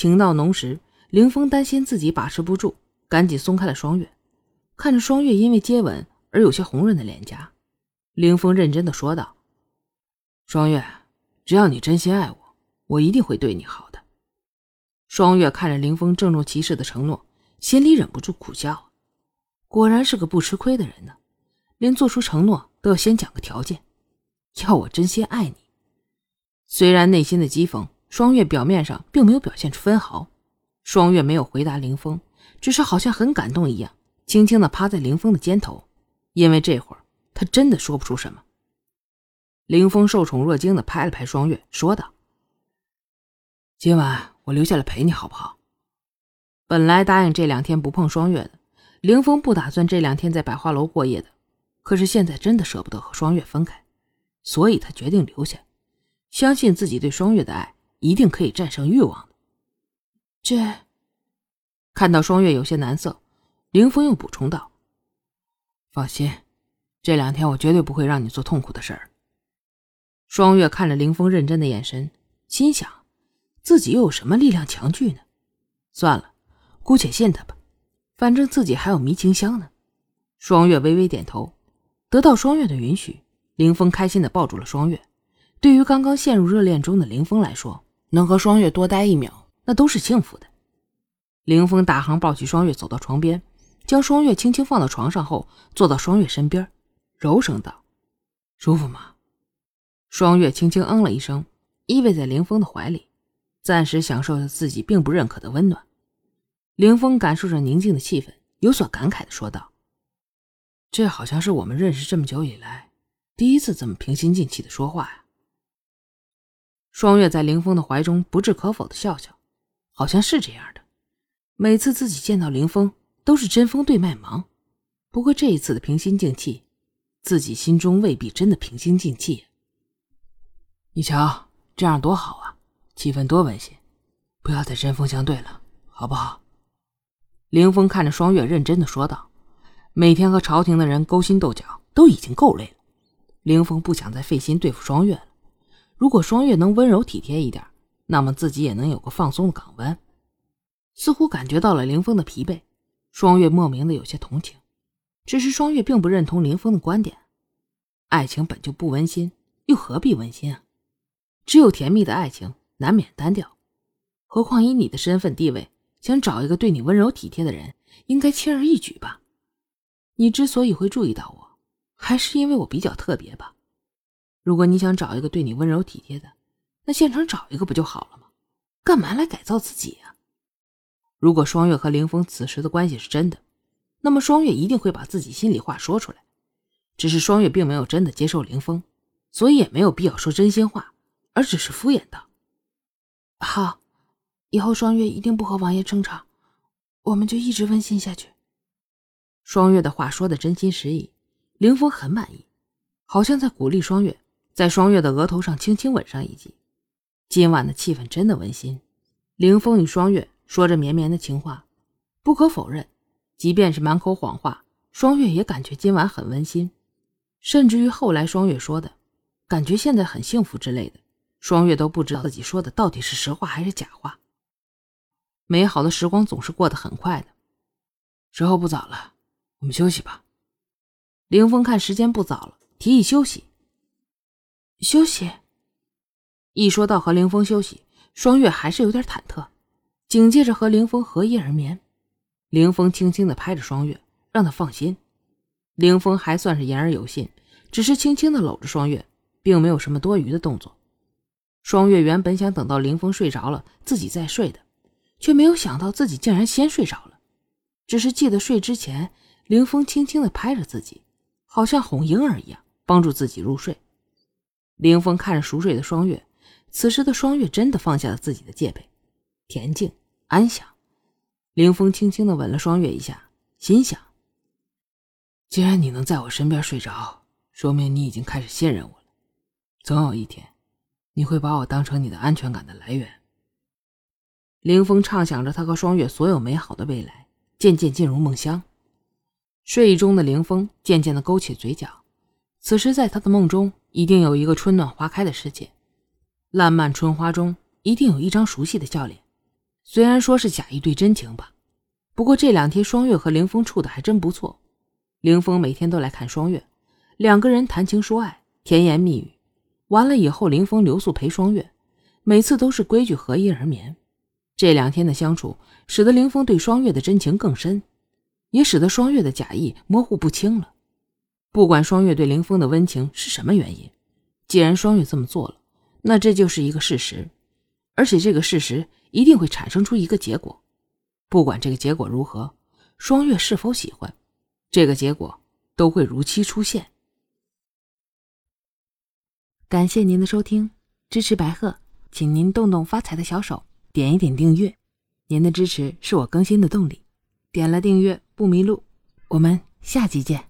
情到浓时，凌峰担心自己把持不住，赶紧松开了双月。看着双月因为接吻而有些红润的脸颊，凌峰认真的说道：“双月，只要你真心爱我，我一定会对你好的。”双月看着凌峰郑重其事的承诺，心里忍不住苦笑。果然是个不吃亏的人呢，连做出承诺都要先讲个条件，要我真心爱你。虽然内心的讥讽，双月表面上并没有表现出分毫。双月没有回答林峰，只是好像很感动一样。轻轻的趴在林峰的肩头，因为这会儿他真的说不出什么。林峰受宠若惊的拍了拍双月，说道：“今晚我留下来陪你好不好？”本来答应这两天不碰双月的，林峰不打算这两天在百花楼过夜的，可是现在真的舍不得和双月分开，所以他决定留下，相信自己对双月的爱一定可以战胜欲望的。这，看到双月有些难色。凌峰又补充道：“放心，这两天我绝对不会让你做痛苦的事儿。”双月看着凌峰认真的眼神，心想：自己又有什么力量强拒呢？算了，姑且信他吧，反正自己还有迷情香呢。双月微微点头，得到双月的允许，凌峰开心的抱住了双月。对于刚刚陷入热恋中的凌峰来说，能和双月多待一秒，那都是幸福的。凌风打行抱起双月，走到床边。将双月轻轻放到床上后，坐到双月身边，柔声道：“舒服吗？”双月轻轻嗯了一声，依偎在凌风的怀里，暂时享受着自己并不认可的温暖。凌风感受着宁静的气氛，有所感慨的说道：“这好像是我们认识这么久以来第一次这么平心静气的说话呀。”双月在凌风的怀中不置可否的笑笑，好像是这样的。每次自己见到凌风。都是针锋对麦芒，不过这一次的平心静气，自己心中未必真的平心静气。你瞧，这样多好啊，气氛多温馨，不要再针锋相对了，好不好？凌风看着双月，认真的说道：“每天和朝廷的人勾心斗角，都已经够累了。凌风不想再费心对付双月了。如果双月能温柔体贴一点，那么自己也能有个放松的港湾。”似乎感觉到了凌风的疲惫。双月莫名的有些同情，只是双月并不认同林峰的观点。爱情本就不温馨，又何必温馨啊？只有甜蜜的爱情难免单调。何况以你的身份地位，想找一个对你温柔体贴的人，应该轻而易举吧？你之所以会注意到我，还是因为我比较特别吧？如果你想找一个对你温柔体贴的，那现场找一个不就好了吗？干嘛来改造自己呀？如果双月和凌风此时的关系是真的，那么双月一定会把自己心里话说出来。只是双月并没有真的接受凌风，所以也没有必要说真心话，而只是敷衍道：“好，以后双月一定不和王爷争吵，我们就一直温馨下去。”双月的话说的真心实意，凌风很满意，好像在鼓励双月，在双月的额头上轻轻吻上一记。今晚的气氛真的温馨，凌风与双月。说着绵绵的情话，不可否认，即便是满口谎话，双月也感觉今晚很温馨。甚至于后来双月说的，感觉现在很幸福之类的，双月都不知道自己说的到底是实话还是假话。美好的时光总是过得很快的，时候不早了，我们休息吧。凌风看时间不早了，提议休息。休息。一说到和凌风休息，双月还是有点忐忑。紧接着和凌风合衣而眠，凌风轻轻的拍着双月，让他放心。凌风还算是言而有信，只是轻轻的搂着双月，并没有什么多余的动作。双月原本想等到凌风睡着了自己再睡的，却没有想到自己竟然先睡着了。只是记得睡之前，凌风轻轻的拍着自己，好像哄婴儿一样，帮助自己入睡。凌风看着熟睡的双月，此时的双月真的放下了自己的戒备，恬静。安详，凌风轻轻的吻了双月一下，心想：既然你能在我身边睡着，说明你已经开始信任我了。总有一天，你会把我当成你的安全感的来源。凌风畅想着他和双月所有美好的未来，渐渐进入梦乡。睡意中的凌风渐渐的勾起嘴角，此时在他的梦中，一定有一个春暖花开的世界，烂漫春花中一定有一张熟悉的笑脸。虽然说是假意对真情吧，不过这两天双月和凌风处的还真不错。凌风每天都来看双月，两个人谈情说爱，甜言蜜语。完了以后，凌风留宿陪双月，每次都是规矩合衣而眠。这两天的相处，使得凌风对双月的真情更深，也使得双月的假意模糊不清了。不管双月对凌风的温情是什么原因，既然双月这么做了，那这就是一个事实，而且这个事实一定会产生出一个结果。不管这个结果如何，双月是否喜欢，这个结果都会如期出现。感谢您的收听，支持白鹤，请您动动发财的小手，点一点订阅，您的支持是我更新的动力。点了订阅不迷路，我们下集见。